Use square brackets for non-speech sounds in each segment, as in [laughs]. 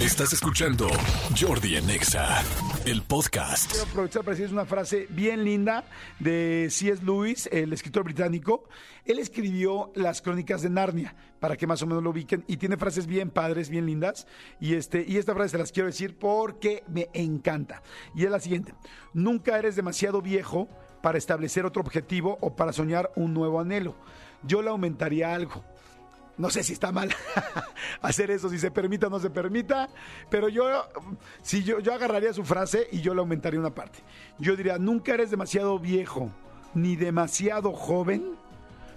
Estás escuchando Jordi Anexa, el podcast. Quiero aprovechar para decirles una frase bien linda de C.S. Lewis, el escritor británico. Él escribió las crónicas de Narnia, para que más o menos lo ubiquen, y tiene frases bien padres, bien lindas. Y, este, y esta frase se las quiero decir porque me encanta. Y es la siguiente: Nunca eres demasiado viejo para establecer otro objetivo o para soñar un nuevo anhelo. Yo le aumentaría algo no sé si está mal [laughs] hacer eso, si se permita o no se permita, pero yo, si yo, yo agarraría su frase y yo le aumentaría una parte. Yo diría, nunca eres demasiado viejo ni demasiado joven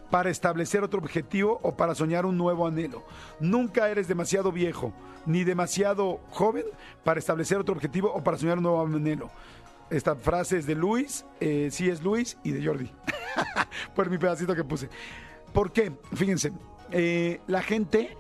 para establecer otro objetivo o para soñar un nuevo anhelo. Nunca eres demasiado viejo ni demasiado joven para establecer otro objetivo o para soñar un nuevo anhelo. Esta frase es de Luis, eh, sí es Luis y de Jordi. [laughs] Por mi pedacito que puse. ¿Por qué? Fíjense, eh, la gente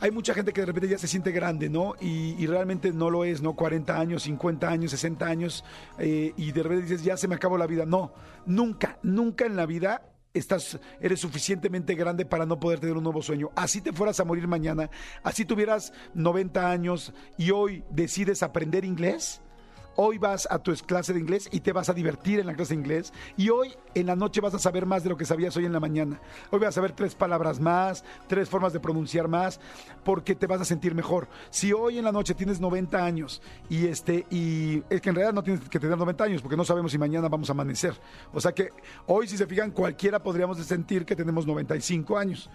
hay mucha gente que de repente ya se siente grande, ¿no? Y, realmente no lo es, ¿no? 40 años, 50 años, 60 años, eh, y de repente dices, ya se me acabó la vida. No, nunca, nunca en la vida estás, eres suficientemente grande para no poder tener un nuevo sueño. Así te fueras a morir mañana, así tuvieras 90 años y hoy decides aprender inglés Hoy vas a tu clase de inglés y te vas a divertir en la clase de inglés. Y hoy en la noche vas a saber más de lo que sabías hoy en la mañana. Hoy vas a saber tres palabras más, tres formas de pronunciar más, porque te vas a sentir mejor. Si hoy en la noche tienes 90 años y este y es que en realidad no tienes que tener 90 años porque no sabemos si mañana vamos a amanecer. O sea que hoy si se fijan cualquiera podríamos sentir que tenemos 95 años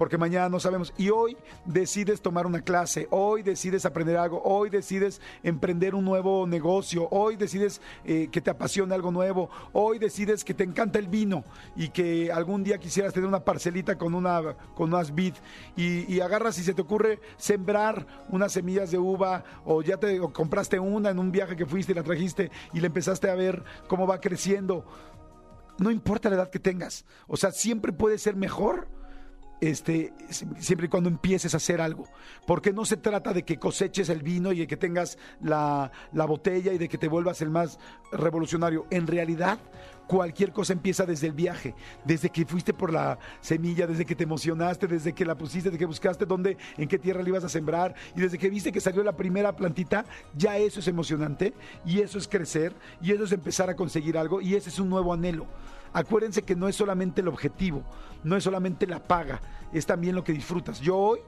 porque mañana no sabemos. Y hoy decides tomar una clase, hoy decides aprender algo, hoy decides emprender un nuevo negocio, hoy decides eh, que te apasione algo nuevo, hoy decides que te encanta el vino y que algún día quisieras tener una parcelita con, una, con unas vid y, agarras y se te ocurre sembrar unas semillas de uva o ya te compraste una en un viaje que fuiste y la trajiste y le empezaste a ver cómo va creciendo. No importa la edad que tengas, o sea, siempre puede ser mejor este, siempre y cuando empieces a hacer algo. Porque no se trata de que coseches el vino y de que tengas la, la, botella y de que te vuelvas el más revolucionario. En realidad, cualquier cosa empieza desde el viaje, desde que fuiste por la semilla, desde que te emocionaste, desde que la pusiste, desde que buscaste dónde, en qué tierra la ibas a sembrar y desde que viste que salió la primera plantita, ya eso es emocionante y eso es crecer y eso es empezar a conseguir algo y ese es un nuevo anhelo. Acuérdense que no es solamente el objetivo, no es solamente la paga, es también lo que disfrutas. Yo hoy,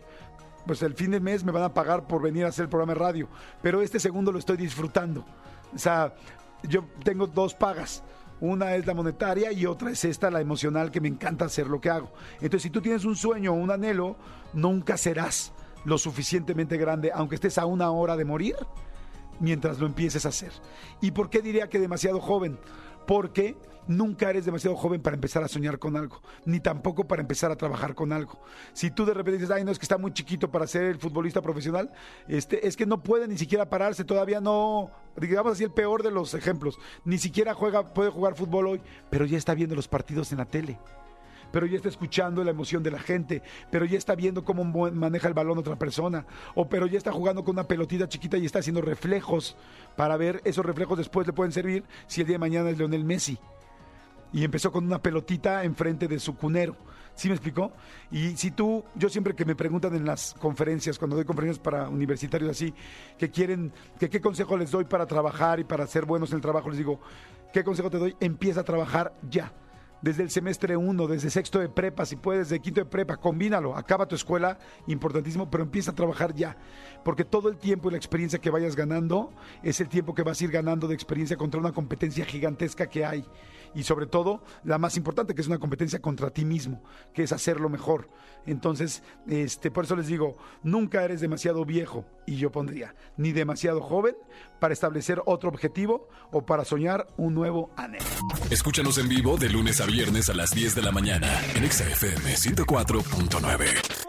pues el fin de mes me van a pagar por venir a hacer el programa de radio, pero este segundo lo estoy disfrutando. O sea, yo tengo dos pagas. Una es la monetaria y otra es esta, la emocional, que me encanta hacer lo que hago. Entonces, si tú tienes un sueño o un anhelo, nunca serás lo suficientemente grande, aunque estés a una hora de morir, mientras lo empieces a hacer. ¿Y por qué diría que demasiado joven? Porque nunca eres demasiado joven para empezar a soñar con algo, ni tampoco para empezar a trabajar con algo. Si tú de repente dices, ay, no, es que está muy chiquito para ser el futbolista profesional, este, es que no puede ni siquiera pararse, todavía no, digamos así, el peor de los ejemplos, ni siquiera juega, puede jugar fútbol hoy, pero ya está viendo los partidos en la tele pero ya está escuchando la emoción de la gente, pero ya está viendo cómo maneja el balón otra persona, o pero ya está jugando con una pelotita chiquita y está haciendo reflejos para ver esos reflejos después le pueden servir si el día de mañana es Leonel Messi y empezó con una pelotita enfrente de su cunero. ¿Sí me explicó? Y si tú, yo siempre que me preguntan en las conferencias, cuando doy conferencias para universitarios así, que quieren, que qué consejo les doy para trabajar y para ser buenos en el trabajo, les digo, ¿qué consejo te doy? Empieza a trabajar ya desde el semestre 1, desde sexto de prepa, si puedes, de quinto de prepa, combínalo, acaba tu escuela, importantísimo, pero empieza a trabajar ya, porque todo el tiempo y la experiencia que vayas ganando es el tiempo que vas a ir ganando de experiencia contra una competencia gigantesca que hay. Y sobre todo, la más importante, que es una competencia contra ti mismo, que es hacerlo mejor. Entonces, este, por eso les digo, nunca eres demasiado viejo, y yo pondría, ni demasiado joven para establecer otro objetivo o para soñar un nuevo anhelo. Escúchanos en vivo de lunes a viernes a las 10 de la mañana en XFM 104.9.